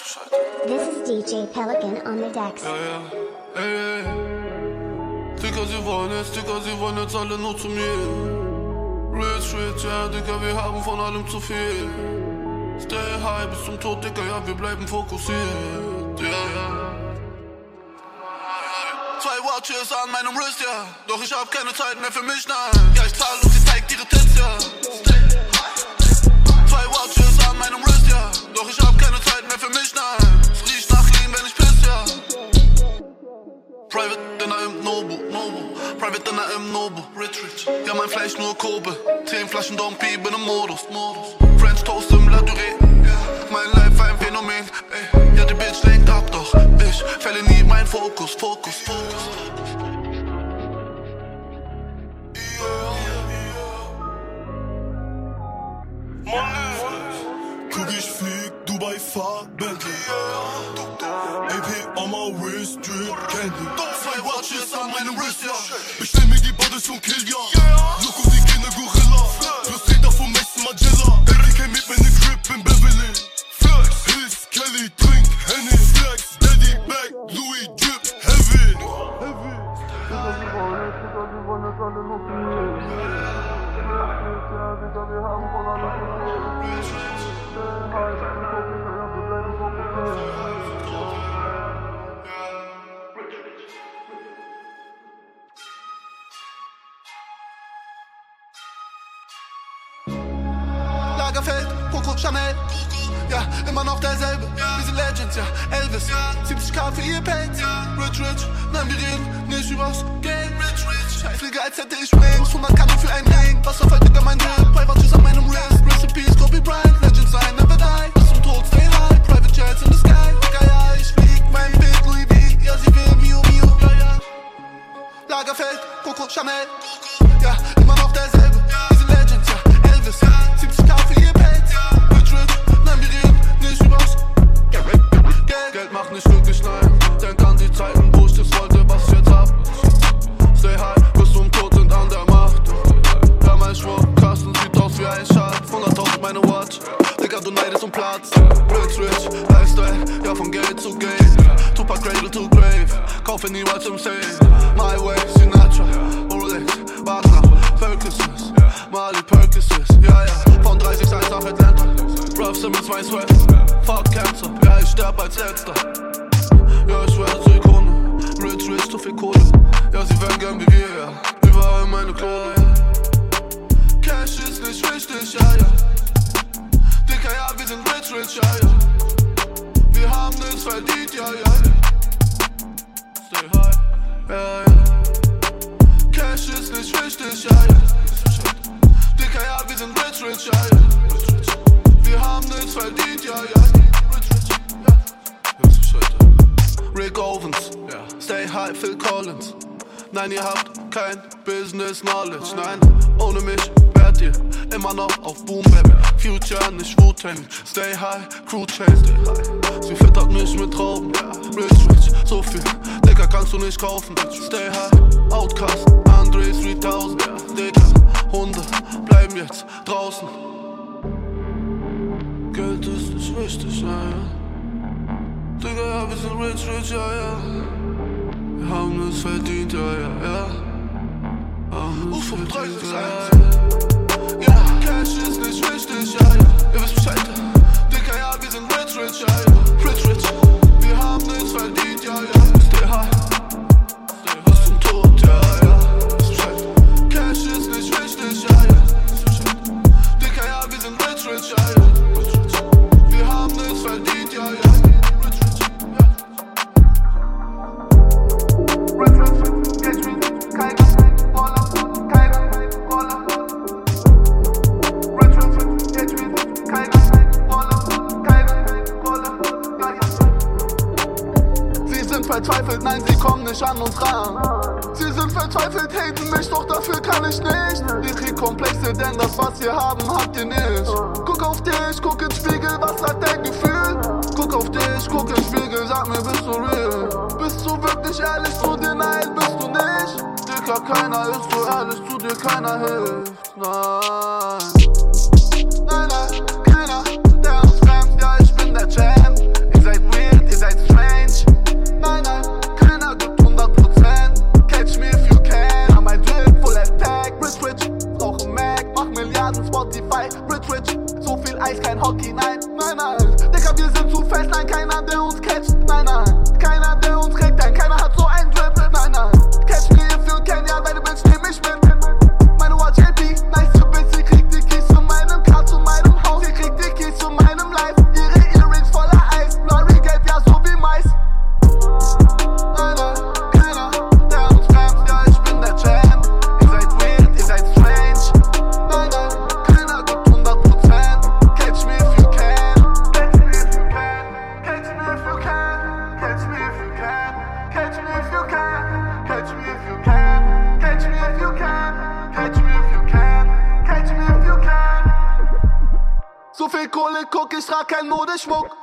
This is DJ Pelican on the decks. Ja, ja, ey, ey. Digga, sie wollen jetzt, Digga, sie wollen jetzt alle nur zu mir. Rich, rich, ja, Digga, wir haben von allem zu viel. Stay high bis zum Tod, Digga, ja, wir bleiben fokussiert. Ja, ja. Zwei Watches an meinem Wrist, ja. Doch ich hab keine Zeit mehr für mich, nein. Ja, ich zahl und sie zeigt ihre Tits, ja. Zwei Watches an meinem Wrist, ja. Doch ich hab keine Zeit mehr für mich, nein. Riecht nach Lean, wenn ich piss, ja. Private Dinner im Nobu, Nobu. Private Dinner im Nobu, Rich Rich. Ja, mein Fleisch nur Kobe. Zehn Flaschen Dom P, bin im Modus, Modus. French Toast im La Durée. Mein Life ein Phänomen, ey. Ja, die Bitch lenkt ab, doch ich fälle nie mein Fokus, Fokus, Fokus. Ich flieg, Dubai fahr Bentley AP on my wrist, drip Candy. Zwei Watches an meinem Wrist, ja. Bestell mir die Bodies von Kilja Look auf die Kinder Gorilla. Plus Räder von Messi Magella RK mit meine Grip in Beverly. Flex, Hills, Kelly, Trink, Henny. Flex, Daddy, Back, Louis, Drip, Heavy Lagerfeld, Coco Chanel. Ja, immer noch derselbe. Wir sind Legends, ja. Elvis, 70k für ihr Pelz. Rich, rich, nein, wir reden nicht übers Geld. Rich, rich, ich fliege, als hätte ich Wings. 100 Kano für einen Ring. Was auf heute mein Hip? Private Shoes an meinem Wrist. Recipes, Kobe Bryant. Legends sein, never die. Bis zum Tod, stay high. Private Jets in the sky. Digga, ja, ich flieg. Mein Bild, Louis V. Ja, sie will Miu, Miu. Ja, ja. Lagerfeld, Coco Chanel. Ja, Simmons, mein Sweat. Fuck Cancer, ja, ich sterb als Letzter. Ja, ich werde zur Ikone. Rich, rich, zu viel Kohle. Ja, sie werden gern wie wir, ja. Überall meine Kohle, ja. Cash ist nicht wichtig, ja, ja. Dicker, ja, wir sind rich, rich, ja, ja. Wir haben es verdient, ja, ja, ja. Stay high, ja, ja. Cash ist nicht wichtig, ja, ja. Dicker, ja, wir sind rich, rich, ja, ja. Wir haben es verdient, ja, ja. Du Bescheid, ja. Rick Owens, ja. Stay high, Phil Collins. Nein, ihr habt kein Business Knowledge. Nein, ohne mich wärt ihr immer noch auf Boom Bap. Future, nicht Wu-Tang. Stay high, Crew Chase. Sie füttert mich mit Trauben. Rich, rich, so viel. Dicker kannst du nicht kaufen. Stay high, Outcast, Andre 3000. Dicker, Hunde bleiben jetzt draußen. Geld ist nicht wichtig, ja, ja. Digga, ja, wir sind rich, rich, ja, ja. Wir haben es verdient, ja, ja, ja. Haben es verdient, ja, ja. Ja, Cash ist nicht wichtig, ja, ja. Ihr wisst Bescheid. Dicker, ja, wir sind rich, rich, ja, ja. Ehrlich zu dir, keiner hilft. Nein. Guck, ich trag kein Modeschmuck.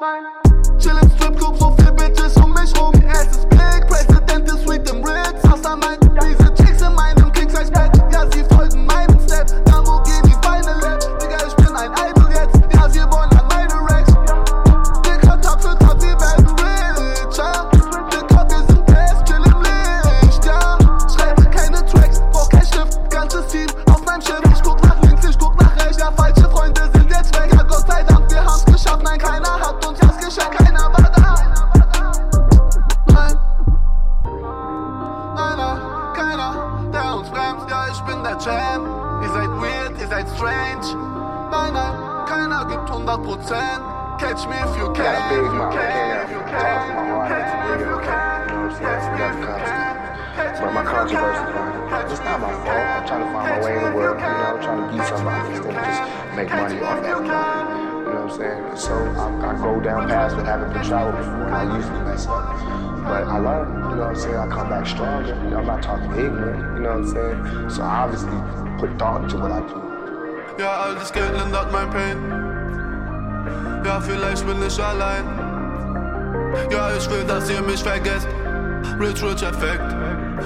Chill im Stripclub, so viel Bitches um mich rum. Es ist Big, Präsident ist sweet im Ritz. Hast an mein, diese Chicks in meinem King-Size-Bett. Ja, sie folgen meinem Step. Da wo gehen die Beine leer. make money off that. You know what I'm saying? So I, I go down paths that haven't been traveled before, and I usually mess up. But I learn, you know what I'm saying? I come back stronger. You know, I'm not talking ignorant, you know what I'm saying? So I obviously put thought into what I do. Ja, all das Geld lindert my Pain. Ja, vielleicht bin ich allein. Ja, ich will, dass ihr mich vergesst. Rich, rich Effekt.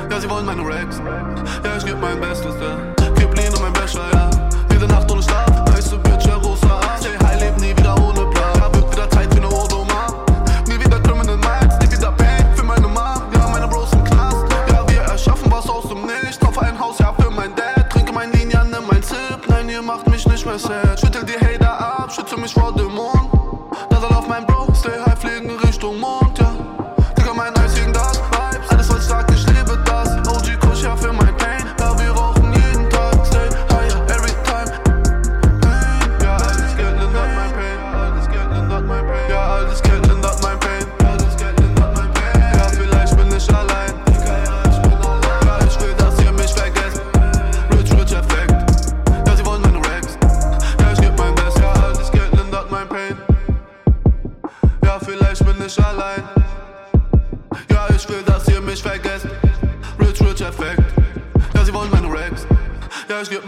Yeah, sie wollen meine Rex. Yeah, ich geb mein Bestes, ja. Gib Lino mein Becher, ja. Jede Nacht ohne pussy.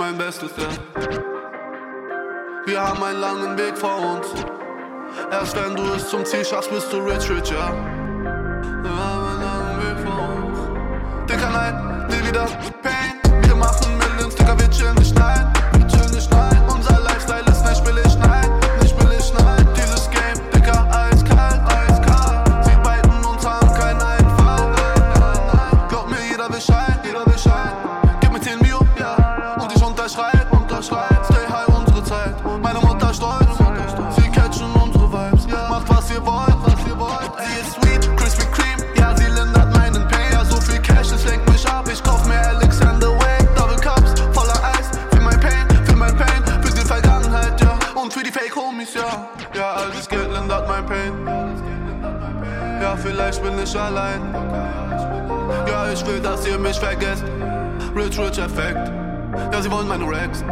mein Bestes, ja. Wir haben einen langen Weg vor uns. Erst wenn du es zum Ziel schaffst, bist du rich, rich, ja. Wir haben einen langen Weg vor uns. Dicker, nein, nie wieder. ja, vielleicht bin ich allein. Ja, ich will, dass ihr mich vergesst. Rich, rich Effekt. Ja, sie wollen meine Rex.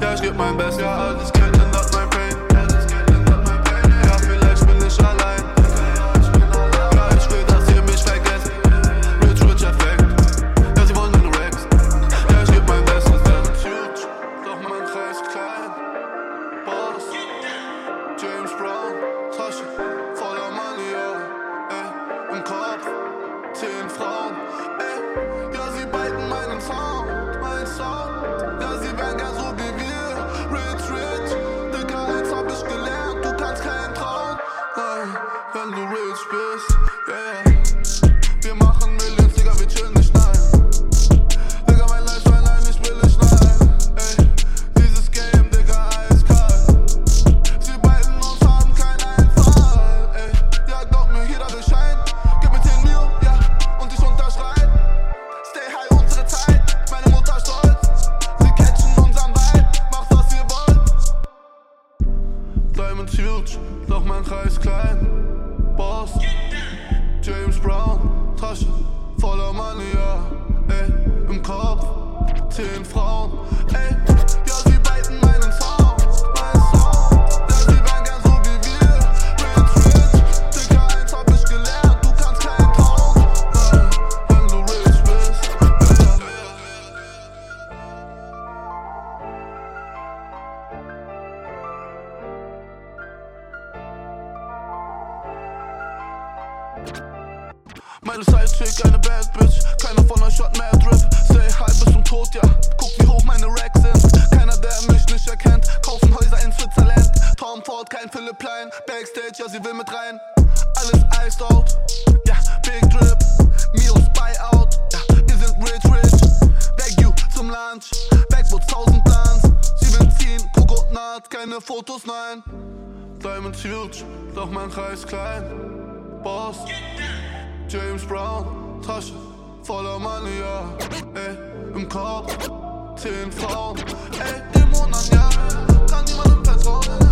Ja, ich geb mein Best. Ja, alles kennt in zehn Frauen. Ey, ja, sie beiden meinen Sound, mein Sound. Meine Sidechick, eine Bad Bitch. Keiner von euch hat Mad Rip. Say hi bis zum Tod, ja. Guck, wie hoch meine Racks sind. Keiner, der mich nicht erkennt. Kaufen Häuser in Switzerland. Tom Ford, kein Philipp Plein. Backstage, ja, sie will mit rein. Alles iced out. Ja, Big Drip. Mios Buyout. Ja, wir sind rich, rich. Bag you zum Lunch. Backwoods, tausend Plans. Sie will ziehen, Kokonat, keine Fotos, nein. Diamonds huge, doch mein Kreis klein. Boss. James Brown, Tasche voller Money, ja. Ey, im Kopf, zehn Frauen. Ey, Dämonen, ja. Kann vertrauen. Say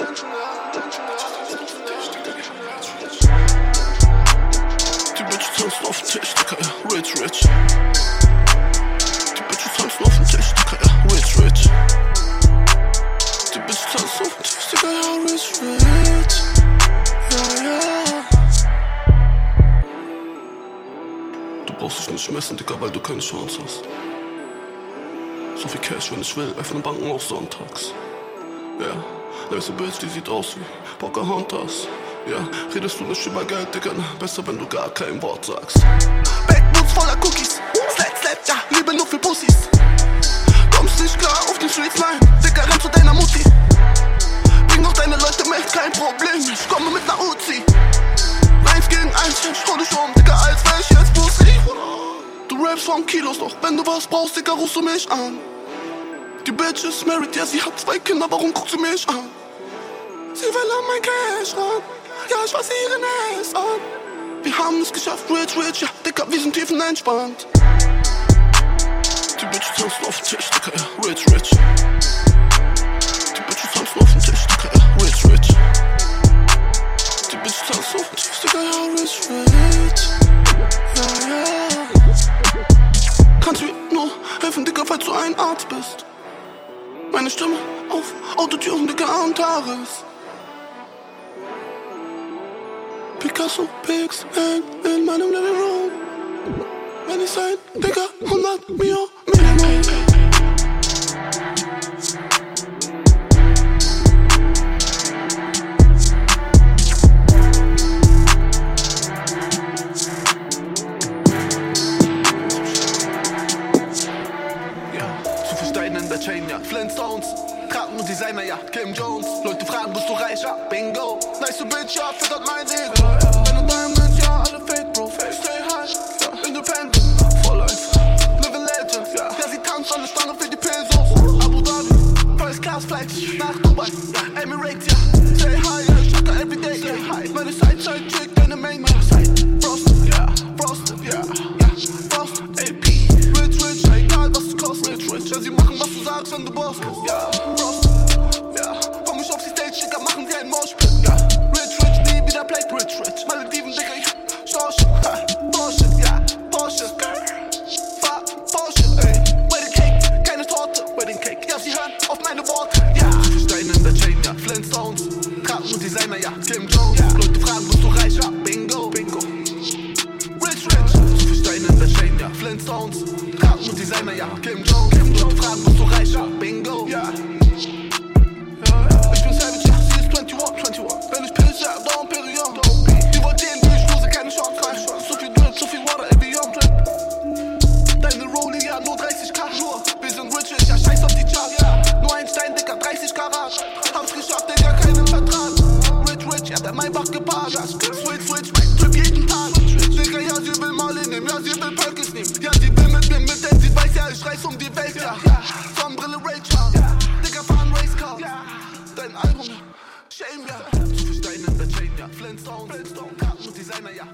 Die Bitches tanzen auf dem Tisch, Dicker, ja, rich, rich. Die Bitches tanzen auf dem Tisch, Dicker, ja, rich, rich. Die Bitches tanzen auf dem Tisch, Dicker, ja, rich, rich. Ja, ja. Du brauchst dich nicht messen, Dicker, weil du keine Chance hast. So viel Cash, wenn ich will, öffnen Banken auch sonntags. Ja, eine Bitch, die sieht aus wie Pocahontas. Ja, redest du nicht über Geld, Digga, besser, wenn du gar kein Wort sagst. Backboots voller Cookies, Slap, Slap, ja, Liebe nur für Pussys. Kommst nicht klar auf den Streets, nein, Digga, renn zu deiner Mutti. Bring doch deine Leute mit, kein Problem, ich komme mit ner Uzi. Eins gegen eins, ich hol dich um, Digga, als wär ich jetzt Pussy. Du rappst von Kilos, doch wenn du was brauchst, Digga, rufst du mich an. Die Bitch ist married, ja, sie hat zwei Kinder, warum guckt sie mich an? Sie will an mein Cash ran, ja, ich fass ihren Ass an. Wir haben es geschafft, rich, rich, ja, Dicker, wir sind tiefenentspannt. Die Bitch tanzen auf dem Tisch, Dicker, ja, rich, rich. Die Bitch tanzen auf dem Tisch, Dicker, rich, rich. Die Bitch tanzen auf dem Tisch, Dicker, ja, rich, rich. Ja, ja. Kannst mir nur helfen, Dicker, falls du ein Arzt bist. Meine Stimme auf Autotune, Dicker, und Tares. Picasso, PX, Bang in meinem Living Room. Wenn ich sein, Digga, 100 Mio, Minimum. Chain, ja. Flintstones, Trappen und Designer, ja. Kim Jones. Leute fragen, bist du reicher? Bingo. Nice, to Bitch, ja. Flight nach Dubai. Emirates, ja. Stay high, ja, ich hacke everyday, stay high. Meine Side-Side Chick, deine Main, Side. Frosted, ja, Frosted, ja, ja. Frosted, AP. Rich, rich, egal was es kostet. Rich, rich, ja, sie machen, was du sagst, wenn du Boss bist. Ja, und der Maybach gepaart. Switch, switch, mein Trip jeden Tag. Digga, ja, sie will Molly nehmen, ja, sie will Perkins nehmen. Ja, sie will mit mir mit, denn sie weiß, ja, ich reiß um die Welt, ja. Sonnenbrille, Rachel. Digga, fahren Racecar. Dein Album, ja. Shame, ja. Steine in der Chain, ja. Flintstone, Flintstone. Karten Designer, ja.